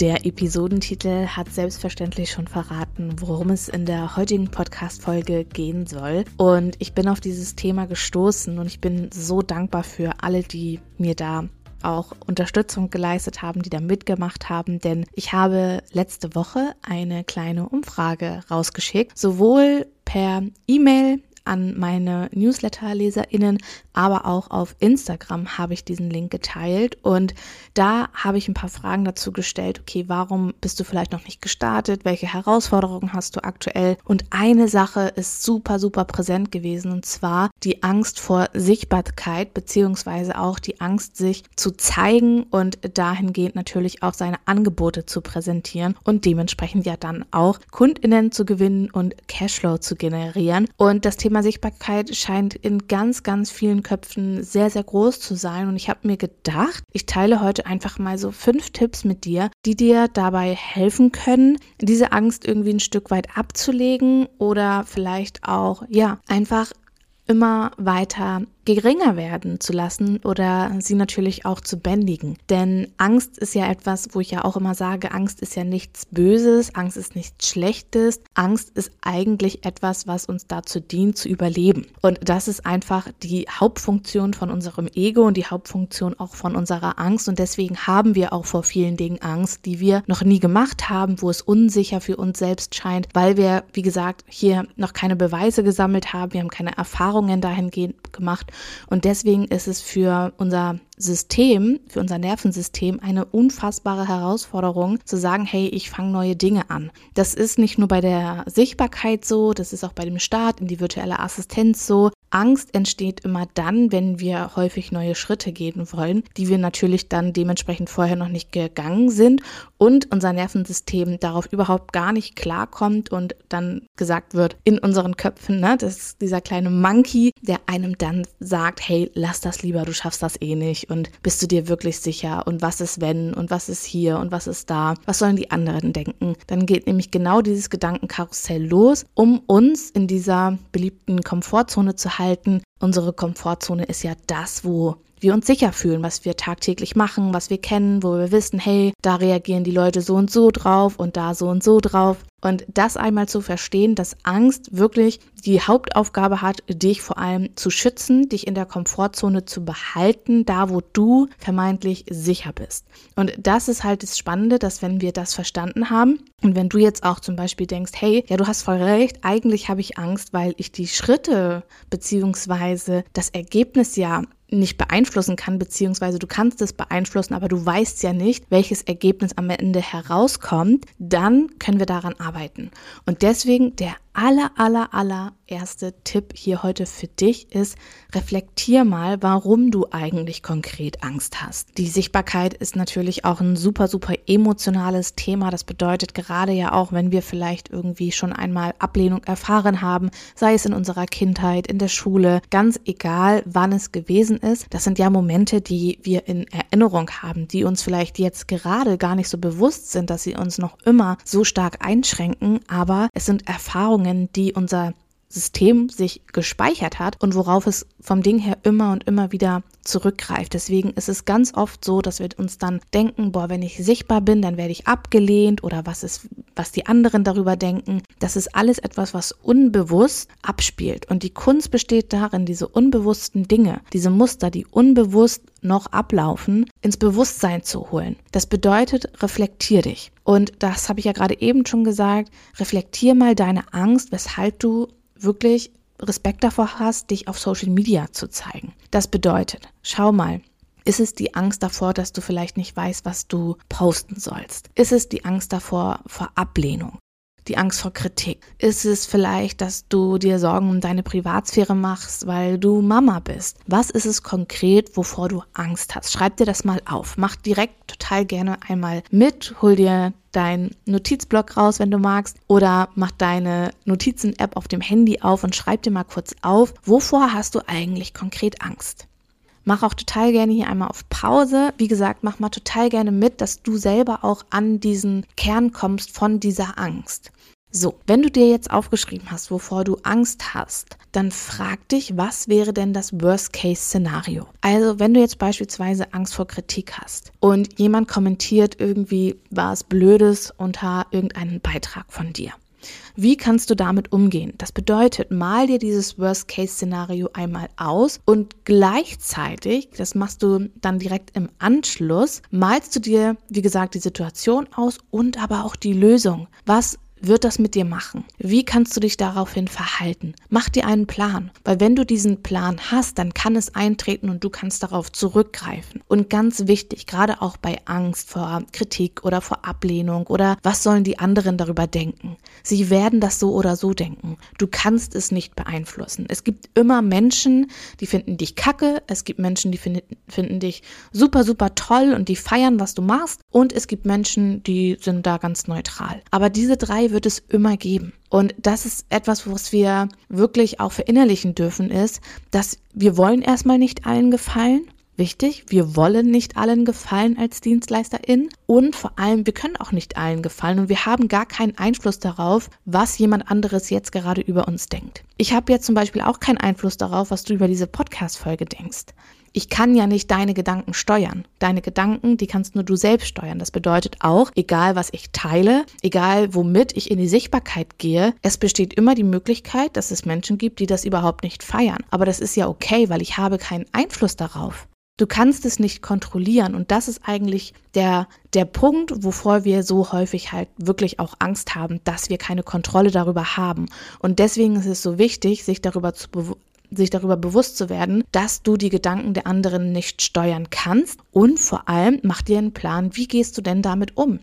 Der Episodentitel hat selbstverständlich schon verraten, worum es in der heutigen Podcast-Folge gehen soll. Und ich bin auf dieses Thema gestoßen und ich bin so dankbar für alle, die mir da auch Unterstützung geleistet haben, die da mitgemacht haben, denn ich habe letzte Woche eine kleine Umfrage rausgeschickt, sowohl per E-Mail an meine Newsletter-LeserInnen, aber auch auf Instagram habe ich diesen Link geteilt und da habe ich ein paar Fragen dazu gestellt. Okay, warum bist du vielleicht noch nicht gestartet? Welche Herausforderungen hast du aktuell? Und eine Sache ist super, super präsent gewesen und zwar die Angst vor Sichtbarkeit beziehungsweise auch die Angst, sich zu zeigen und dahingehend natürlich auch seine Angebote zu präsentieren und dementsprechend ja dann auch KundInnen zu gewinnen und Cashflow zu generieren. Und das Thema Thema Sichtbarkeit scheint in ganz, ganz vielen Köpfen sehr, sehr groß zu sein. Und ich habe mir gedacht, ich teile heute einfach mal so fünf Tipps mit dir, die dir dabei helfen können, diese Angst irgendwie ein Stück weit abzulegen oder vielleicht auch, ja, einfach immer weiter geringer werden zu lassen oder sie natürlich auch zu bändigen. Denn Angst ist ja etwas, wo ich ja auch immer sage, Angst ist ja nichts Böses, Angst ist nichts Schlechtes. Angst ist eigentlich etwas, was uns dazu dient, zu überleben. Und das ist einfach die Hauptfunktion von unserem Ego und die Hauptfunktion auch von unserer Angst. Und deswegen haben wir auch vor vielen Dingen Angst, die wir noch nie gemacht haben, wo es unsicher für uns selbst scheint, weil wir, wie gesagt, hier noch keine Beweise gesammelt haben, wir haben keine Erfahrungen dahingehend gemacht und deswegen ist es für unser System, für unser Nervensystem eine unfassbare Herausforderung zu sagen, hey, ich fange neue Dinge an. Das ist nicht nur bei der Sichtbarkeit so, das ist auch bei dem Start in die virtuelle Assistenz so. Angst entsteht immer dann, wenn wir häufig neue Schritte gehen wollen, die wir natürlich dann dementsprechend vorher noch nicht gegangen sind und unser Nervensystem darauf überhaupt gar nicht klarkommt und dann gesagt wird in unseren Köpfen, ne, das ist dieser kleine Monkey, der einem dann sagt, hey, lass das lieber, du schaffst das eh nicht und bist du dir wirklich sicher und was ist wenn und was ist hier und was ist da, was sollen die anderen denken. Dann geht nämlich genau dieses Gedankenkarussell los, um uns in dieser beliebten Komfortzone zu halten. Unsere Komfortzone ist ja das, wo wir uns sicher fühlen, was wir tagtäglich machen, was wir kennen, wo wir wissen, hey, da reagieren die Leute so und so drauf und da so und so drauf. Und das einmal zu verstehen, dass Angst wirklich die Hauptaufgabe hat, dich vor allem zu schützen, dich in der Komfortzone zu behalten, da wo du vermeintlich sicher bist. Und das ist halt das Spannende, dass wenn wir das verstanden haben und wenn du jetzt auch zum Beispiel denkst, hey, ja, du hast voll recht, eigentlich habe ich Angst, weil ich die Schritte beziehungsweise das Ergebnis ja nicht beeinflussen kann, beziehungsweise du kannst es beeinflussen, aber du weißt ja nicht, welches Ergebnis am Ende herauskommt, dann können wir daran arbeiten. Und deswegen der aller, aller, aller erste Tipp hier heute für dich ist, reflektier mal, warum du eigentlich konkret Angst hast. Die Sichtbarkeit ist natürlich auch ein super, super emotionales Thema. Das bedeutet gerade ja auch, wenn wir vielleicht irgendwie schon einmal Ablehnung erfahren haben, sei es in unserer Kindheit, in der Schule, ganz egal, wann es gewesen ist. Das sind ja Momente, die wir in Erinnerung haben, die uns vielleicht jetzt gerade gar nicht so bewusst sind, dass sie uns noch immer so stark einschränken, aber es sind Erfahrungen, Erfahrungen, die unser System sich gespeichert hat und worauf es vom Ding her immer und immer wieder zurückgreift. Deswegen ist es ganz oft so, dass wir uns dann denken, boah, wenn ich sichtbar bin, dann werde ich abgelehnt oder was ist, was die anderen darüber denken. Das ist alles etwas, was unbewusst abspielt. Und die Kunst besteht darin, diese unbewussten Dinge, diese Muster, die unbewusst noch ablaufen, ins Bewusstsein zu holen. Das bedeutet, reflektier dich. Und das habe ich ja gerade eben schon gesagt, reflektier mal deine Angst, weshalb du wirklich Respekt davor hast, dich auf Social Media zu zeigen. Das bedeutet, schau mal, ist es die Angst davor, dass du vielleicht nicht weißt, was du posten sollst? Ist es die Angst davor vor Ablehnung? Die Angst vor Kritik? Ist es vielleicht, dass du dir Sorgen um deine Privatsphäre machst, weil du Mama bist? Was ist es konkret, wovor du Angst hast? Schreib dir das mal auf. Mach direkt total gerne einmal mit. Hol dir deinen Notizblock raus, wenn du magst, oder mach deine Notizen-App auf dem Handy auf und schreib dir mal kurz auf, wovor hast du eigentlich konkret Angst? Mach auch total gerne hier einmal auf Pause. Wie gesagt, mach mal total gerne mit, dass du selber auch an diesen Kern kommst von dieser Angst. So, wenn du dir jetzt aufgeschrieben hast, wovor du Angst hast, dann frag dich, was wäre denn das Worst-Case-Szenario? Also, wenn du jetzt beispielsweise Angst vor Kritik hast und jemand kommentiert irgendwie was Blödes unter irgendeinen Beitrag von dir wie kannst du damit umgehen? Das bedeutet, mal dir dieses Worst-Case-Szenario einmal aus und gleichzeitig, das machst du dann direkt im Anschluss, malst du dir, wie gesagt, die Situation aus und aber auch die Lösung. Was wird das mit dir machen? Wie kannst du dich daraufhin verhalten? Mach dir einen Plan, weil wenn du diesen Plan hast, dann kann es eintreten und du kannst darauf zurückgreifen. Und ganz wichtig, gerade auch bei Angst vor Kritik oder vor Ablehnung oder was sollen die anderen darüber denken? Sie werden das so oder so denken. Du kannst es nicht beeinflussen. Es gibt immer Menschen, die finden dich kacke, es gibt Menschen, die finden, finden dich super, super toll und die feiern, was du machst und es gibt Menschen, die sind da ganz neutral. Aber diese drei wird es immer geben. Und das ist etwas, was wir wirklich auch verinnerlichen dürfen, ist, dass wir wollen erstmal nicht allen gefallen. Wichtig, wir wollen nicht allen gefallen als Dienstleisterin und vor allem, wir können auch nicht allen gefallen und wir haben gar keinen Einfluss darauf, was jemand anderes jetzt gerade über uns denkt. Ich habe jetzt zum Beispiel auch keinen Einfluss darauf, was du über diese Podcast-Folge denkst ich kann ja nicht deine Gedanken steuern. Deine Gedanken, die kannst nur du selbst steuern. Das bedeutet auch, egal was ich teile, egal womit ich in die Sichtbarkeit gehe, es besteht immer die Möglichkeit, dass es Menschen gibt, die das überhaupt nicht feiern. Aber das ist ja okay, weil ich habe keinen Einfluss darauf. Du kannst es nicht kontrollieren und das ist eigentlich der, der Punkt, wovor wir so häufig halt wirklich auch Angst haben, dass wir keine Kontrolle darüber haben. Und deswegen ist es so wichtig, sich darüber zu, sich darüber bewusst zu werden, dass du die Gedanken der anderen nicht steuern kannst und vor allem mach dir einen Plan, wie gehst du denn damit um?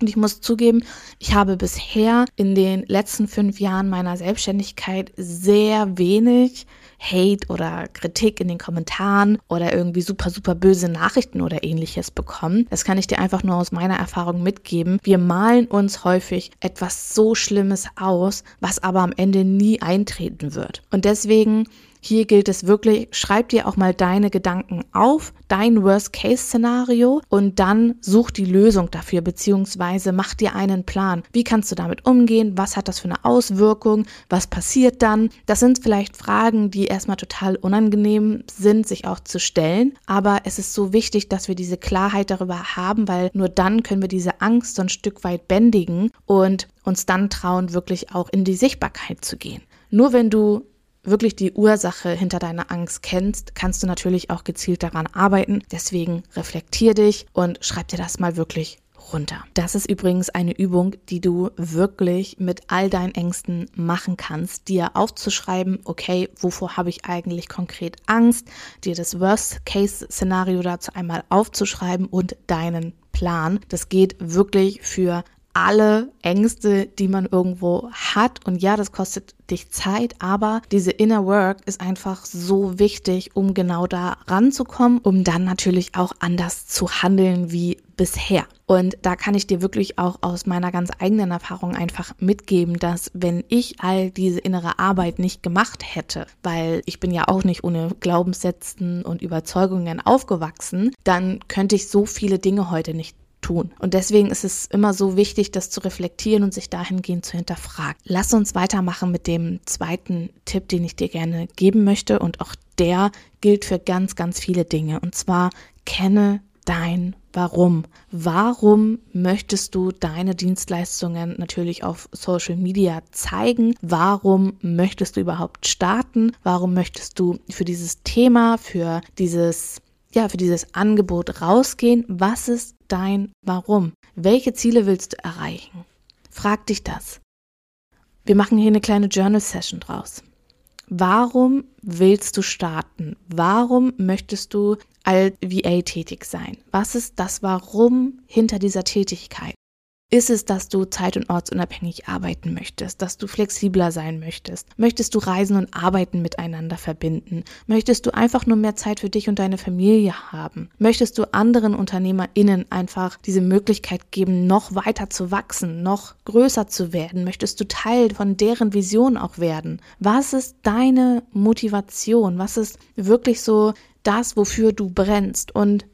Und ich muss zugeben, ich habe bisher in den letzten fünf Jahren meiner Selbstständigkeit sehr wenig Hate oder Kritik in den Kommentaren oder irgendwie super, super böse Nachrichten oder ähnliches bekommen. Das kann ich dir einfach nur aus meiner Erfahrung mitgeben. Wir malen uns häufig etwas so Schlimmes aus, was aber am Ende nie eintreten wird. Und deswegen hier gilt es wirklich, schreib dir auch mal deine Gedanken auf, dein Worst-Case-Szenario und dann such die Lösung dafür, beziehungsweise mach dir einen Plan. Wie kannst du damit umgehen? Was hat das für eine Auswirkung? Was passiert dann? Das sind vielleicht Fragen, die erstmal total unangenehm sind, sich auch zu stellen, aber es ist so wichtig, dass wir diese Klarheit darüber haben, weil nur dann können wir diese Angst so ein Stück weit bändigen und uns dann trauen, wirklich auch in die Sichtbarkeit zu gehen. Nur wenn du wirklich die Ursache hinter deiner Angst kennst, kannst du natürlich auch gezielt daran arbeiten. Deswegen reflektier dich und schreib dir das mal wirklich runter. Das ist übrigens eine Übung, die du wirklich mit all deinen Ängsten machen kannst, dir aufzuschreiben, okay, wovor habe ich eigentlich konkret Angst, dir das Worst-Case-Szenario dazu einmal aufzuschreiben und deinen Plan. Das geht wirklich für alle Ängste, die man irgendwo hat. Und ja, das kostet dich Zeit, aber diese Inner Work ist einfach so wichtig, um genau da ranzukommen, um dann natürlich auch anders zu handeln wie bisher. Und da kann ich dir wirklich auch aus meiner ganz eigenen Erfahrung einfach mitgeben, dass wenn ich all diese innere Arbeit nicht gemacht hätte, weil ich bin ja auch nicht ohne Glaubenssätzen und Überzeugungen aufgewachsen, dann könnte ich so viele Dinge heute nicht tun. Und deswegen ist es immer so wichtig, das zu reflektieren und sich dahingehend zu hinterfragen. Lass uns weitermachen mit dem zweiten Tipp, den ich dir gerne geben möchte. Und auch der gilt für ganz, ganz viele Dinge. Und zwar kenne dein Warum. Warum möchtest du deine Dienstleistungen natürlich auf Social Media zeigen? Warum möchtest du überhaupt starten? Warum möchtest du für dieses Thema, für dieses ja, für dieses Angebot rausgehen. Was ist dein Warum? Welche Ziele willst du erreichen? Frag dich das. Wir machen hier eine kleine Journal Session draus. Warum willst du starten? Warum möchtest du als VA tätig sein? Was ist das Warum hinter dieser Tätigkeit? Ist es, dass du zeit- und ortsunabhängig arbeiten möchtest, dass du flexibler sein möchtest? Möchtest du Reisen und Arbeiten miteinander verbinden? Möchtest du einfach nur mehr Zeit für dich und deine Familie haben? Möchtest du anderen UnternehmerInnen einfach diese Möglichkeit geben, noch weiter zu wachsen, noch größer zu werden? Möchtest du Teil von deren Vision auch werden? Was ist deine Motivation? Was ist wirklich so das, wofür du brennst? Und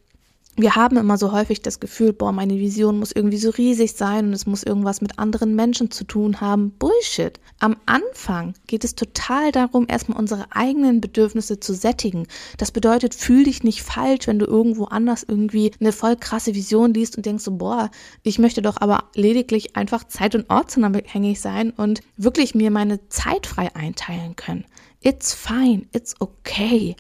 wir haben immer so häufig das Gefühl, boah, meine Vision muss irgendwie so riesig sein und es muss irgendwas mit anderen Menschen zu tun haben. Bullshit. Am Anfang geht es total darum, erstmal unsere eigenen Bedürfnisse zu sättigen. Das bedeutet, fühl dich nicht falsch, wenn du irgendwo anders irgendwie eine voll krasse Vision liest und denkst so, boah, ich möchte doch aber lediglich einfach zeit- und ortsunabhängig sein und wirklich mir meine Zeit frei einteilen können. It's fine, it's okay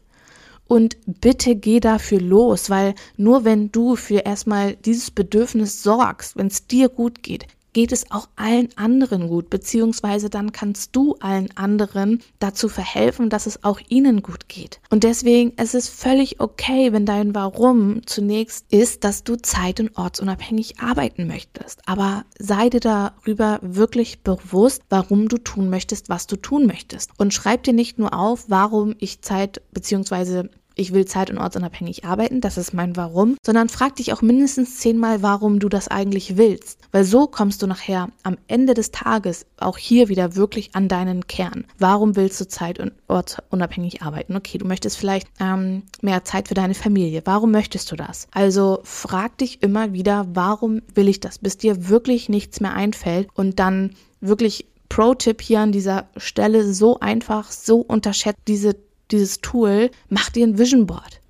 und bitte geh dafür los, weil nur wenn du für erstmal dieses Bedürfnis sorgst, wenn es dir gut geht, geht es auch allen anderen gut, beziehungsweise dann kannst du allen anderen dazu verhelfen, dass es auch ihnen gut geht. Und deswegen es ist es völlig okay, wenn dein Warum zunächst ist, dass du zeit- und ortsunabhängig arbeiten möchtest. Aber sei dir darüber wirklich bewusst, warum du tun möchtest, was du tun möchtest. Und schreib dir nicht nur auf, warum ich Zeit beziehungsweise ich will zeit- und ortsunabhängig arbeiten, das ist mein Warum, sondern frag dich auch mindestens zehnmal, warum du das eigentlich willst. Weil so kommst du nachher am Ende des Tages auch hier wieder wirklich an deinen Kern. Warum willst du zeit- und ortsunabhängig arbeiten? Okay, du möchtest vielleicht ähm, mehr Zeit für deine Familie. Warum möchtest du das? Also frag dich immer wieder, warum will ich das, bis dir wirklich nichts mehr einfällt und dann wirklich Pro-Tipp hier an dieser Stelle so einfach, so unterschätzt diese dieses Tool, mach dir ein Vision Board.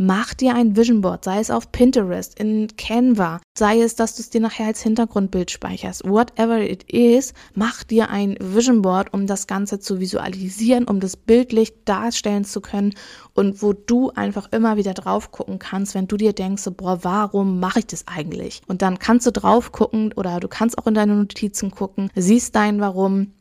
Mach dir ein Vision Board, sei es auf Pinterest, in Canva, sei es, dass du es dir nachher als Hintergrundbild speicherst, whatever it is, mach dir ein Vision Board, um das Ganze zu visualisieren, um das bildlich darstellen zu können und wo du einfach immer wieder drauf gucken kannst, wenn du dir denkst, boah, warum mache ich das eigentlich? Und dann kannst du drauf gucken oder du kannst auch in deine Notizen gucken, siehst dein Warum,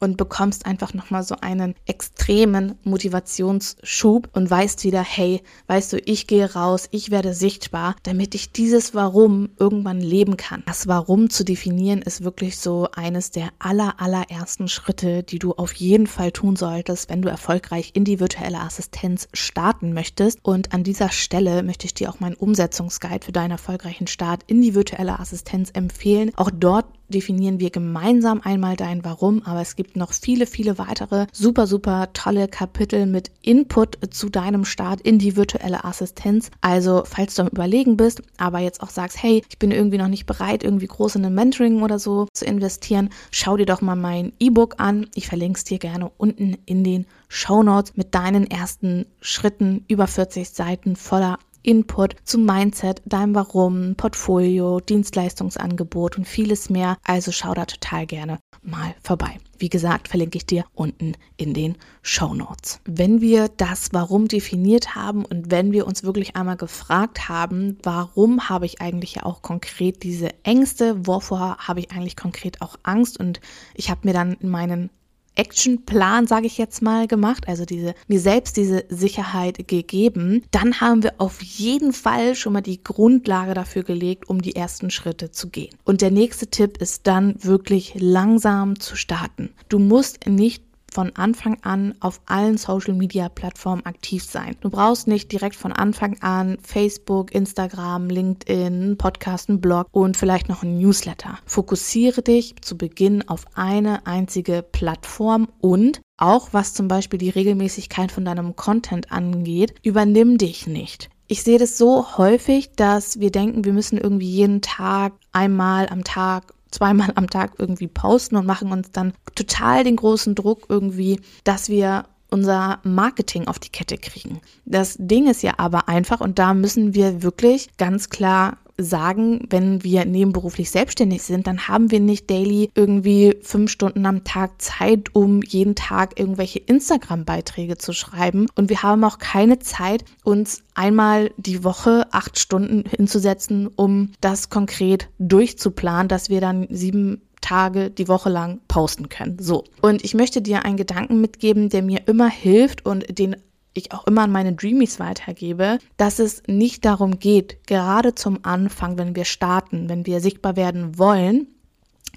und bekommst einfach nochmal so einen extremen Motivationsschub und weißt wieder, hey, weißt du, ich gehe raus, ich werde sichtbar, damit ich dieses Warum irgendwann leben kann. Das Warum zu definieren ist wirklich so eines der aller, allerersten Schritte, die du auf jeden Fall tun solltest, wenn du erfolgreich in die virtuelle Assistenz starten möchtest. Und an dieser Stelle möchte ich dir auch meinen Umsetzungsguide für deinen erfolgreichen Start in die virtuelle Assistenz empfehlen. Auch dort definieren wir gemeinsam einmal dein Warum, aber es gibt noch viele, viele weitere super, super tolle Kapitel mit Input zu deinem Start in die virtuelle Assistenz. Also, falls du am Überlegen bist, aber jetzt auch sagst, hey, ich bin irgendwie noch nicht bereit, irgendwie groß in ein Mentoring oder so zu investieren, schau dir doch mal mein E-Book an. Ich verlinke es dir gerne unten in den Show Notes mit deinen ersten Schritten über 40 Seiten voller Input zum Mindset, deinem Warum, Portfolio, Dienstleistungsangebot und vieles mehr. Also schau da total gerne mal vorbei. Wie gesagt, verlinke ich dir unten in den Show Notes. Wenn wir das Warum definiert haben und wenn wir uns wirklich einmal gefragt haben, warum habe ich eigentlich ja auch konkret diese Ängste, wovor habe ich eigentlich konkret auch Angst und ich habe mir dann in meinen Actionplan, sage ich jetzt mal, gemacht, also diese mir selbst diese Sicherheit gegeben, dann haben wir auf jeden Fall schon mal die Grundlage dafür gelegt, um die ersten Schritte zu gehen. Und der nächste Tipp ist dann wirklich langsam zu starten. Du musst nicht von Anfang an auf allen Social Media Plattformen aktiv sein. Du brauchst nicht direkt von Anfang an Facebook, Instagram, LinkedIn, Podcast, einen Blog und vielleicht noch ein Newsletter. Fokussiere dich zu Beginn auf eine einzige Plattform und auch was zum Beispiel die Regelmäßigkeit von deinem Content angeht, übernimm dich nicht. Ich sehe das so häufig, dass wir denken, wir müssen irgendwie jeden Tag einmal am Tag zweimal am Tag irgendwie posten und machen uns dann total den großen Druck irgendwie, dass wir unser Marketing auf die Kette kriegen. Das Ding ist ja aber einfach und da müssen wir wirklich ganz klar sagen, wenn wir nebenberuflich selbstständig sind, dann haben wir nicht daily irgendwie fünf Stunden am Tag Zeit, um jeden Tag irgendwelche Instagram-Beiträge zu schreiben. Und wir haben auch keine Zeit, uns einmal die Woche acht Stunden hinzusetzen, um das konkret durchzuplanen, dass wir dann sieben Tage die Woche lang posten können. So. Und ich möchte dir einen Gedanken mitgeben, der mir immer hilft und den ich auch immer an meine Dreamies weitergebe, dass es nicht darum geht, gerade zum Anfang, wenn wir starten, wenn wir sichtbar werden wollen,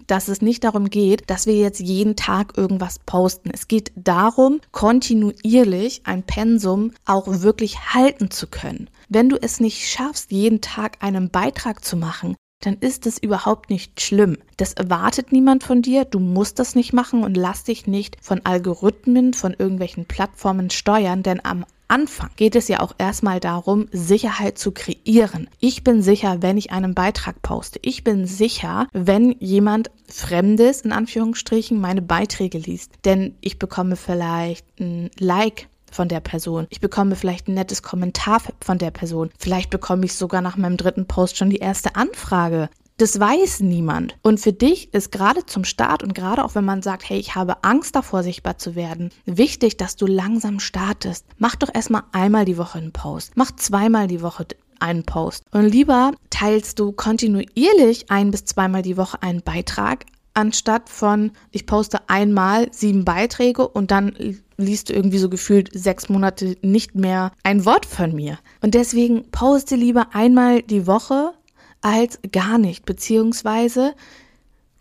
dass es nicht darum geht, dass wir jetzt jeden Tag irgendwas posten. Es geht darum, kontinuierlich ein Pensum auch wirklich halten zu können. Wenn du es nicht schaffst, jeden Tag einen Beitrag zu machen, dann ist es überhaupt nicht schlimm. Das erwartet niemand von dir, du musst das nicht machen und lass dich nicht von Algorithmen, von irgendwelchen Plattformen steuern, denn am Anfang geht es ja auch erstmal darum, Sicherheit zu kreieren. Ich bin sicher, wenn ich einen Beitrag poste. Ich bin sicher, wenn jemand Fremdes in Anführungsstrichen meine Beiträge liest. Denn ich bekomme vielleicht ein Like von der Person. Ich bekomme vielleicht ein nettes Kommentar von der Person. Vielleicht bekomme ich sogar nach meinem dritten Post schon die erste Anfrage. Das weiß niemand. Und für dich ist gerade zum Start und gerade auch wenn man sagt, hey, ich habe Angst davor, sichtbar zu werden, wichtig, dass du langsam startest. Mach doch erstmal einmal die Woche einen Post. Mach zweimal die Woche einen Post. Und lieber teilst du kontinuierlich ein bis zweimal die Woche einen Beitrag, anstatt von, ich poste einmal sieben Beiträge und dann liest du irgendwie so gefühlt sechs Monate nicht mehr ein Wort von mir. Und deswegen poste lieber einmal die Woche als gar nicht, beziehungsweise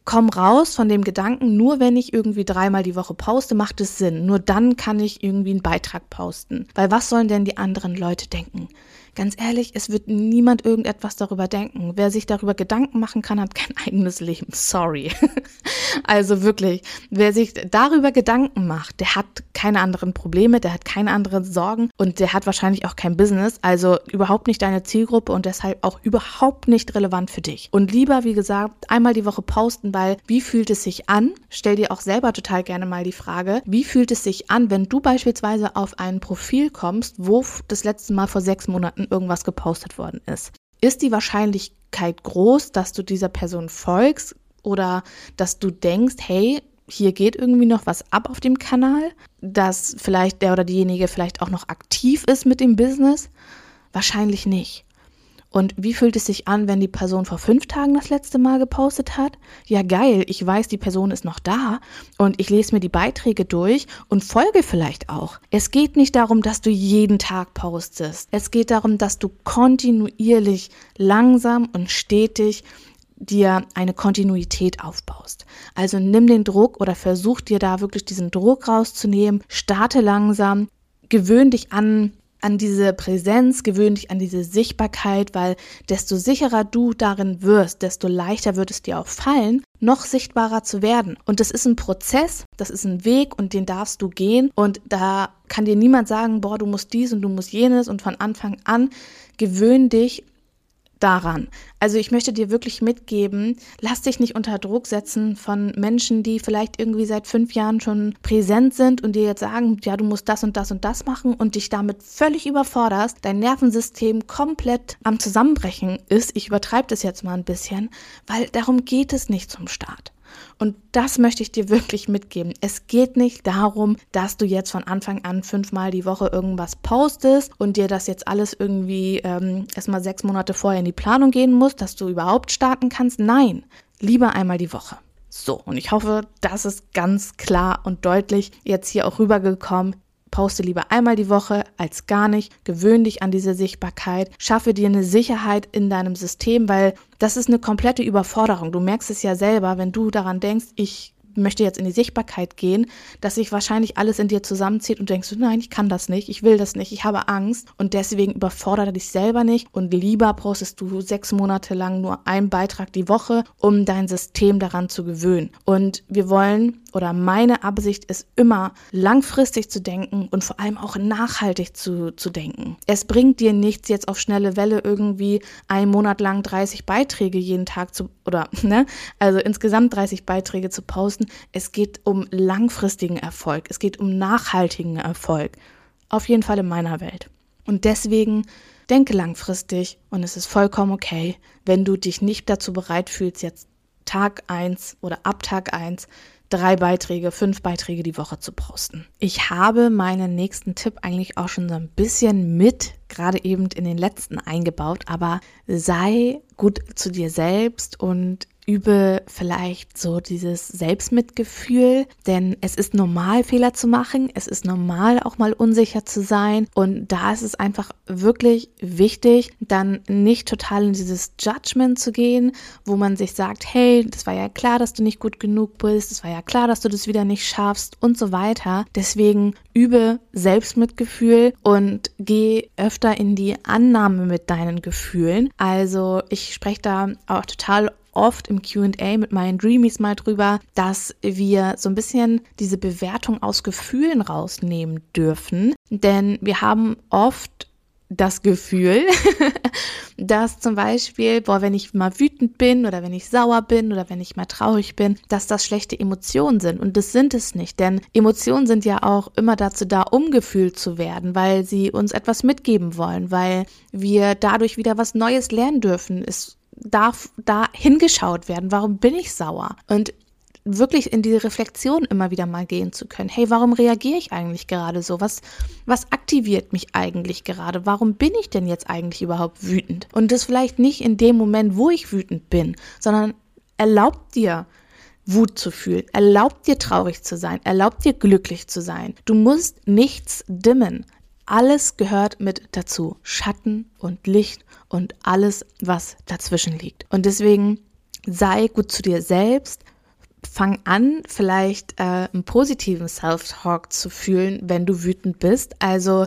komm raus von dem Gedanken, nur wenn ich irgendwie dreimal die Woche poste, macht es Sinn. Nur dann kann ich irgendwie einen Beitrag posten. Weil was sollen denn die anderen Leute denken? Ganz ehrlich, es wird niemand irgendetwas darüber denken. Wer sich darüber Gedanken machen kann, hat kein eigenes Leben. Sorry. also wirklich, wer sich darüber Gedanken macht, der hat keine anderen Probleme, der hat keine anderen Sorgen und der hat wahrscheinlich auch kein Business. Also überhaupt nicht deine Zielgruppe und deshalb auch überhaupt nicht relevant für dich. Und lieber, wie gesagt, einmal die Woche posten, weil wie fühlt es sich an? Stell dir auch selber total gerne mal die Frage, wie fühlt es sich an, wenn du beispielsweise auf ein Profil kommst, wo das letzte Mal vor sechs Monaten Monaten irgendwas gepostet worden ist. Ist die Wahrscheinlichkeit groß, dass du dieser Person folgst oder dass du denkst, hey, hier geht irgendwie noch was ab auf dem Kanal, dass vielleicht der oder diejenige vielleicht auch noch aktiv ist mit dem Business? Wahrscheinlich nicht. Und wie fühlt es sich an, wenn die Person vor fünf Tagen das letzte Mal gepostet hat? Ja, geil, ich weiß, die Person ist noch da und ich lese mir die Beiträge durch und folge vielleicht auch. Es geht nicht darum, dass du jeden Tag postest. Es geht darum, dass du kontinuierlich, langsam und stetig dir eine Kontinuität aufbaust. Also nimm den Druck oder versuch dir da wirklich diesen Druck rauszunehmen, starte langsam, gewöhn dich an an diese Präsenz, gewöhn dich an diese Sichtbarkeit, weil desto sicherer du darin wirst, desto leichter wird es dir auch fallen, noch sichtbarer zu werden. Und das ist ein Prozess, das ist ein Weg und den darfst du gehen. Und da kann dir niemand sagen, boah, du musst dies und du musst jenes und von Anfang an gewöhn dich daran. Also ich möchte dir wirklich mitgeben, lass dich nicht unter Druck setzen von Menschen, die vielleicht irgendwie seit fünf Jahren schon präsent sind und dir jetzt sagen, ja, du musst das und das und das machen und dich damit völlig überforderst, dein Nervensystem komplett am Zusammenbrechen ist. Ich übertreibe das jetzt mal ein bisschen, weil darum geht es nicht zum Start. Und das möchte ich dir wirklich mitgeben. Es geht nicht darum, dass du jetzt von Anfang an fünfmal die Woche irgendwas postest und dir das jetzt alles irgendwie ähm, erstmal sechs Monate vorher in die Planung gehen musst, dass du überhaupt starten kannst. Nein, lieber einmal die Woche. So, und ich hoffe, das ist ganz klar und deutlich jetzt hier auch rübergekommen. Poste lieber einmal die Woche als gar nicht. Gewöhn dich an diese Sichtbarkeit. Schaffe dir eine Sicherheit in deinem System, weil das ist eine komplette Überforderung. Du merkst es ja selber, wenn du daran denkst, ich möchte jetzt in die Sichtbarkeit gehen, dass sich wahrscheinlich alles in dir zusammenzieht und denkst, nein, ich kann das nicht, ich will das nicht, ich habe Angst und deswegen überfordere dich selber nicht und lieber postest du sechs Monate lang nur einen Beitrag die Woche, um dein System daran zu gewöhnen. Und wir wollen oder meine Absicht ist immer langfristig zu denken und vor allem auch nachhaltig zu, zu denken. Es bringt dir nichts, jetzt auf schnelle Welle irgendwie einen Monat lang 30 Beiträge jeden Tag zu, oder, ne, also insgesamt 30 Beiträge zu posten. Es geht um langfristigen Erfolg. Es geht um nachhaltigen Erfolg. Auf jeden Fall in meiner Welt. Und deswegen denke langfristig und es ist vollkommen okay, wenn du dich nicht dazu bereit fühlst, jetzt Tag 1 oder ab Tag 1 drei Beiträge, fünf Beiträge die Woche zu posten. Ich habe meinen nächsten Tipp eigentlich auch schon so ein bisschen mit, gerade eben in den letzten eingebaut, aber sei gut zu dir selbst und übe vielleicht so dieses Selbstmitgefühl, denn es ist normal, Fehler zu machen. Es ist normal, auch mal unsicher zu sein. Und da ist es einfach wirklich wichtig, dann nicht total in dieses Judgment zu gehen, wo man sich sagt, hey, das war ja klar, dass du nicht gut genug bist. Es war ja klar, dass du das wieder nicht schaffst und so weiter. Deswegen übe Selbstmitgefühl und geh öfter in die Annahme mit deinen Gefühlen. Also ich spreche da auch total oft im QA mit meinen Dreamies mal drüber, dass wir so ein bisschen diese Bewertung aus Gefühlen rausnehmen dürfen. Denn wir haben oft das Gefühl, dass zum Beispiel, boah, wenn ich mal wütend bin oder wenn ich sauer bin oder wenn ich mal traurig bin, dass das schlechte Emotionen sind. Und das sind es nicht, denn Emotionen sind ja auch immer dazu da, umgefühlt zu werden, weil sie uns etwas mitgeben wollen, weil wir dadurch wieder was Neues lernen dürfen. Es darf da hingeschaut werden, warum bin ich sauer? Und wirklich in die Reflexion immer wieder mal gehen zu können. Hey, warum reagiere ich eigentlich gerade so? Was, was aktiviert mich eigentlich gerade? Warum bin ich denn jetzt eigentlich überhaupt wütend? Und das vielleicht nicht in dem Moment, wo ich wütend bin, sondern erlaubt dir, Wut zu fühlen, erlaubt dir traurig zu sein, erlaubt dir glücklich zu sein. Du musst nichts dimmen. Alles gehört mit dazu. Schatten und Licht und alles, was dazwischen liegt. Und deswegen sei gut zu dir selbst. Fang an, vielleicht äh, einen positiven Self-Talk zu fühlen, wenn du wütend bist. Also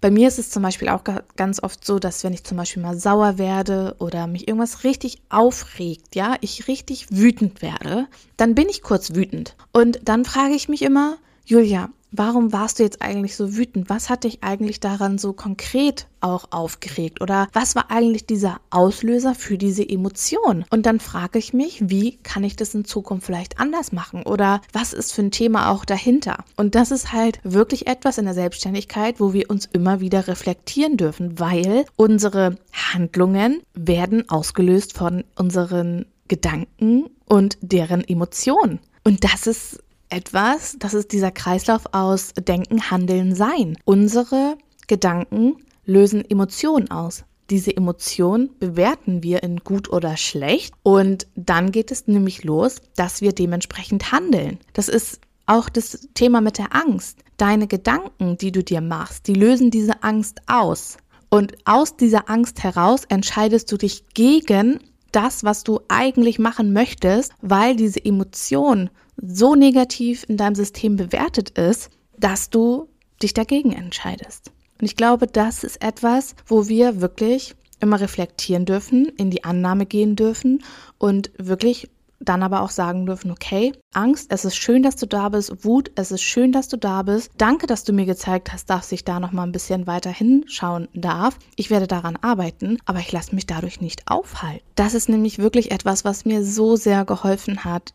bei mir ist es zum Beispiel auch ganz oft so, dass wenn ich zum Beispiel mal sauer werde oder mich irgendwas richtig aufregt, ja, ich richtig wütend werde, dann bin ich kurz wütend. Und dann frage ich mich immer, Julia, warum warst du jetzt eigentlich so wütend? Was hat dich eigentlich daran so konkret auch aufgeregt? Oder was war eigentlich dieser Auslöser für diese Emotion? Und dann frage ich mich, wie kann ich das in Zukunft vielleicht anders machen? Oder was ist für ein Thema auch dahinter? Und das ist halt wirklich etwas in der Selbstständigkeit, wo wir uns immer wieder reflektieren dürfen, weil unsere Handlungen werden ausgelöst von unseren Gedanken und deren Emotionen. Und das ist etwas, das ist dieser Kreislauf aus Denken, Handeln, Sein. Unsere Gedanken lösen Emotionen aus. Diese Emotion bewerten wir in gut oder schlecht und dann geht es nämlich los, dass wir dementsprechend handeln. Das ist auch das Thema mit der Angst. Deine Gedanken, die du dir machst, die lösen diese Angst aus. Und aus dieser Angst heraus entscheidest du dich gegen das, was du eigentlich machen möchtest, weil diese Emotion so negativ in deinem System bewertet ist, dass du dich dagegen entscheidest. Und ich glaube, das ist etwas, wo wir wirklich immer reflektieren dürfen, in die Annahme gehen dürfen und wirklich dann aber auch sagen dürfen, okay, Angst, es ist schön, dass du da bist, Wut, es ist schön, dass du da bist. Danke, dass du mir gezeigt hast, dass ich da noch mal ein bisschen weiter hinschauen darf. Ich werde daran arbeiten, aber ich lasse mich dadurch nicht aufhalten. Das ist nämlich wirklich etwas, was mir so sehr geholfen hat,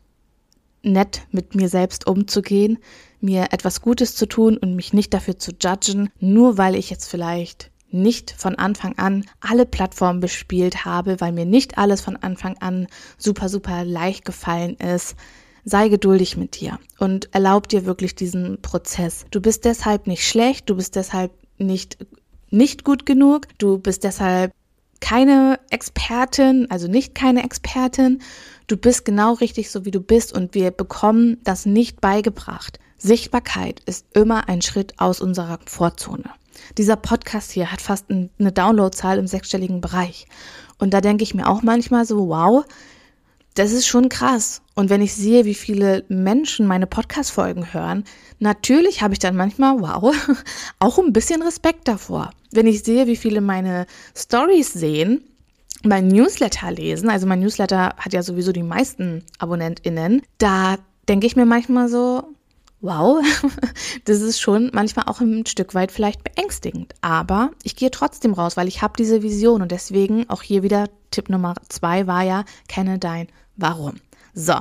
nett mit mir selbst umzugehen, mir etwas Gutes zu tun und mich nicht dafür zu judgen, nur weil ich jetzt vielleicht nicht von Anfang an alle Plattformen bespielt habe, weil mir nicht alles von Anfang an super, super leicht gefallen ist. Sei geduldig mit dir und erlaub dir wirklich diesen Prozess. Du bist deshalb nicht schlecht, du bist deshalb nicht, nicht gut genug, du bist deshalb keine Expertin, also nicht keine Expertin. Du bist genau richtig so, wie du bist und wir bekommen das nicht beigebracht. Sichtbarkeit ist immer ein Schritt aus unserer Vorzone. Dieser Podcast hier hat fast eine Downloadzahl im sechsstelligen Bereich. Und da denke ich mir auch manchmal so, wow, das ist schon krass. Und wenn ich sehe, wie viele Menschen meine Podcast-Folgen hören, natürlich habe ich dann manchmal, wow, auch ein bisschen Respekt davor. Wenn ich sehe, wie viele meine Stories sehen, mein Newsletter lesen, also mein Newsletter hat ja sowieso die meisten AbonnentInnen, da denke ich mir manchmal so, wow, das ist schon manchmal auch ein Stück weit vielleicht beängstigend. Aber ich gehe trotzdem raus, weil ich habe diese Vision und deswegen auch hier wieder Tipp Nummer zwei war ja, kenne dein Warum. So,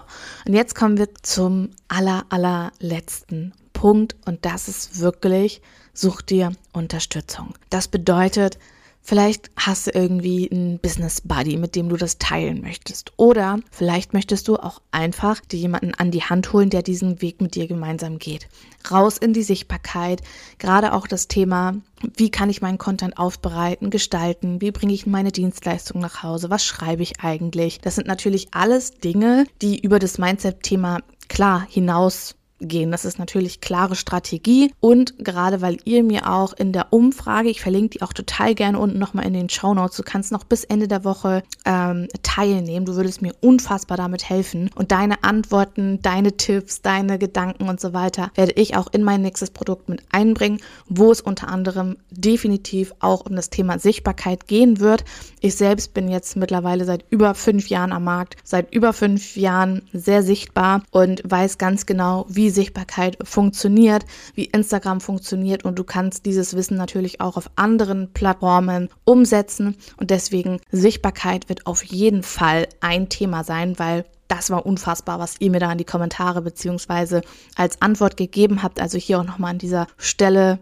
und jetzt kommen wir zum aller, allerletzten Punkt und das ist wirklich, such dir Unterstützung. Das bedeutet, Vielleicht hast du irgendwie einen Business Buddy, mit dem du das teilen möchtest. Oder vielleicht möchtest du auch einfach dir jemanden an die Hand holen, der diesen Weg mit dir gemeinsam geht. Raus in die Sichtbarkeit. Gerade auch das Thema, wie kann ich meinen Content aufbereiten, gestalten? Wie bringe ich meine Dienstleistung nach Hause? Was schreibe ich eigentlich? Das sind natürlich alles Dinge, die über das Mindset-Thema klar hinaus gehen. Das ist natürlich klare Strategie und gerade weil ihr mir auch in der Umfrage, ich verlinke die auch total gerne unten nochmal in den Show Notes, du kannst noch bis Ende der Woche ähm, teilnehmen. Du würdest mir unfassbar damit helfen und deine Antworten, deine Tipps, deine Gedanken und so weiter werde ich auch in mein nächstes Produkt mit einbringen, wo es unter anderem definitiv auch um das Thema Sichtbarkeit gehen wird. Ich selbst bin jetzt mittlerweile seit über fünf Jahren am Markt, seit über fünf Jahren sehr sichtbar und weiß ganz genau, wie Sichtbarkeit funktioniert, wie Instagram funktioniert und du kannst dieses Wissen natürlich auch auf anderen Plattformen umsetzen und deswegen Sichtbarkeit wird auf jeden Fall ein Thema sein, weil das war unfassbar, was ihr mir da in die Kommentare beziehungsweise als Antwort gegeben habt. Also hier auch nochmal an dieser Stelle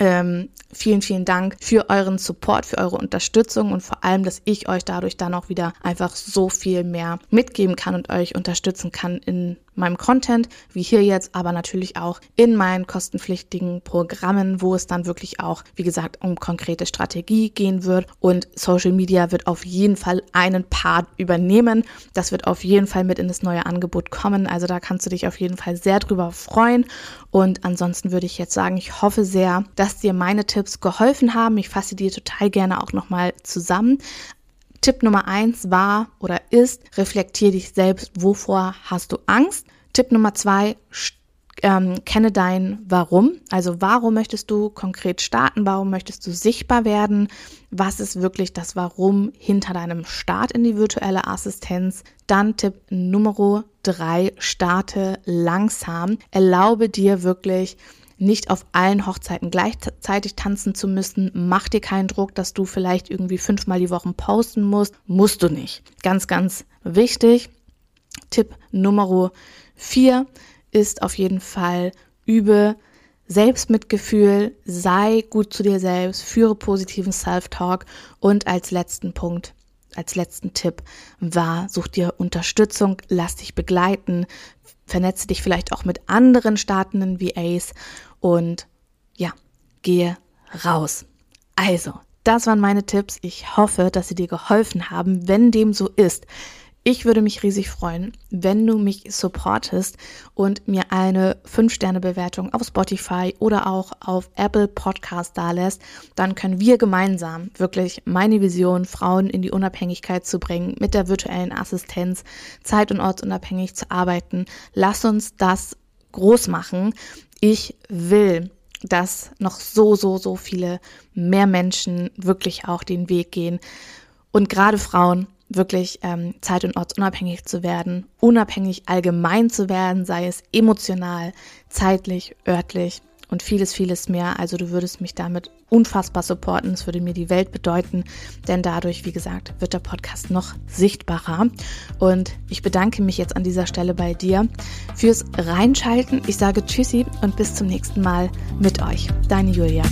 ähm, vielen, vielen Dank für euren Support, für eure Unterstützung und vor allem, dass ich euch dadurch dann auch wieder einfach so viel mehr mitgeben kann und euch unterstützen kann in meinem Content, wie hier jetzt, aber natürlich auch in meinen kostenpflichtigen Programmen, wo es dann wirklich auch, wie gesagt, um konkrete Strategie gehen wird. Und Social Media wird auf jeden Fall einen Part übernehmen. Das wird auf jeden Fall mit in das neue Angebot kommen. Also da kannst du dich auf jeden Fall sehr drüber freuen. Und ansonsten würde ich jetzt sagen, ich hoffe sehr, dass dir meine Tipps geholfen haben. Ich fasse dir total gerne auch nochmal zusammen. Tipp Nummer eins war oder ist, reflektier dich selbst, wovor hast du Angst. Tipp Nummer zwei, ähm, kenne dein Warum. Also warum möchtest du konkret starten? Warum möchtest du sichtbar werden? Was ist wirklich das Warum hinter deinem Start in die virtuelle Assistenz? Dann Tipp Nummer drei, starte langsam. Erlaube dir wirklich nicht auf allen Hochzeiten gleichzeitig tanzen zu müssen. Mach dir keinen Druck, dass du vielleicht irgendwie fünfmal die Woche posten musst. Musst du nicht. Ganz, ganz wichtig. Tipp Nummer vier ist auf jeden Fall übe Selbstmitgefühl, sei gut zu dir selbst, führe positiven Self-Talk und als letzten Punkt, als letzten Tipp war, such dir Unterstützung, lass dich begleiten, vernetze dich vielleicht auch mit anderen startenden VAs und ja, gehe raus. Also, das waren meine Tipps. Ich hoffe, dass sie dir geholfen haben. Wenn dem so ist, ich würde mich riesig freuen, wenn du mich supportest und mir eine 5-Sterne-Bewertung auf Spotify oder auch auf Apple Podcast dalässt. Dann können wir gemeinsam wirklich meine Vision, Frauen in die Unabhängigkeit zu bringen, mit der virtuellen Assistenz zeit- und ortsunabhängig zu arbeiten. Lass uns das groß machen. Ich will dass noch so, so, so viele mehr Menschen wirklich auch den Weg gehen. Und gerade Frauen wirklich ähm, zeit- und ortsunabhängig zu werden, unabhängig allgemein zu werden, sei es emotional, zeitlich, örtlich und vieles, vieles mehr. Also du würdest mich damit unfassbar supporten. Es würde mir die Welt bedeuten, denn dadurch, wie gesagt, wird der Podcast noch sichtbarer. Und ich bedanke mich jetzt an dieser Stelle bei dir fürs Reinschalten. Ich sage Tschüssi und bis zum nächsten Mal mit euch. Deine Julia.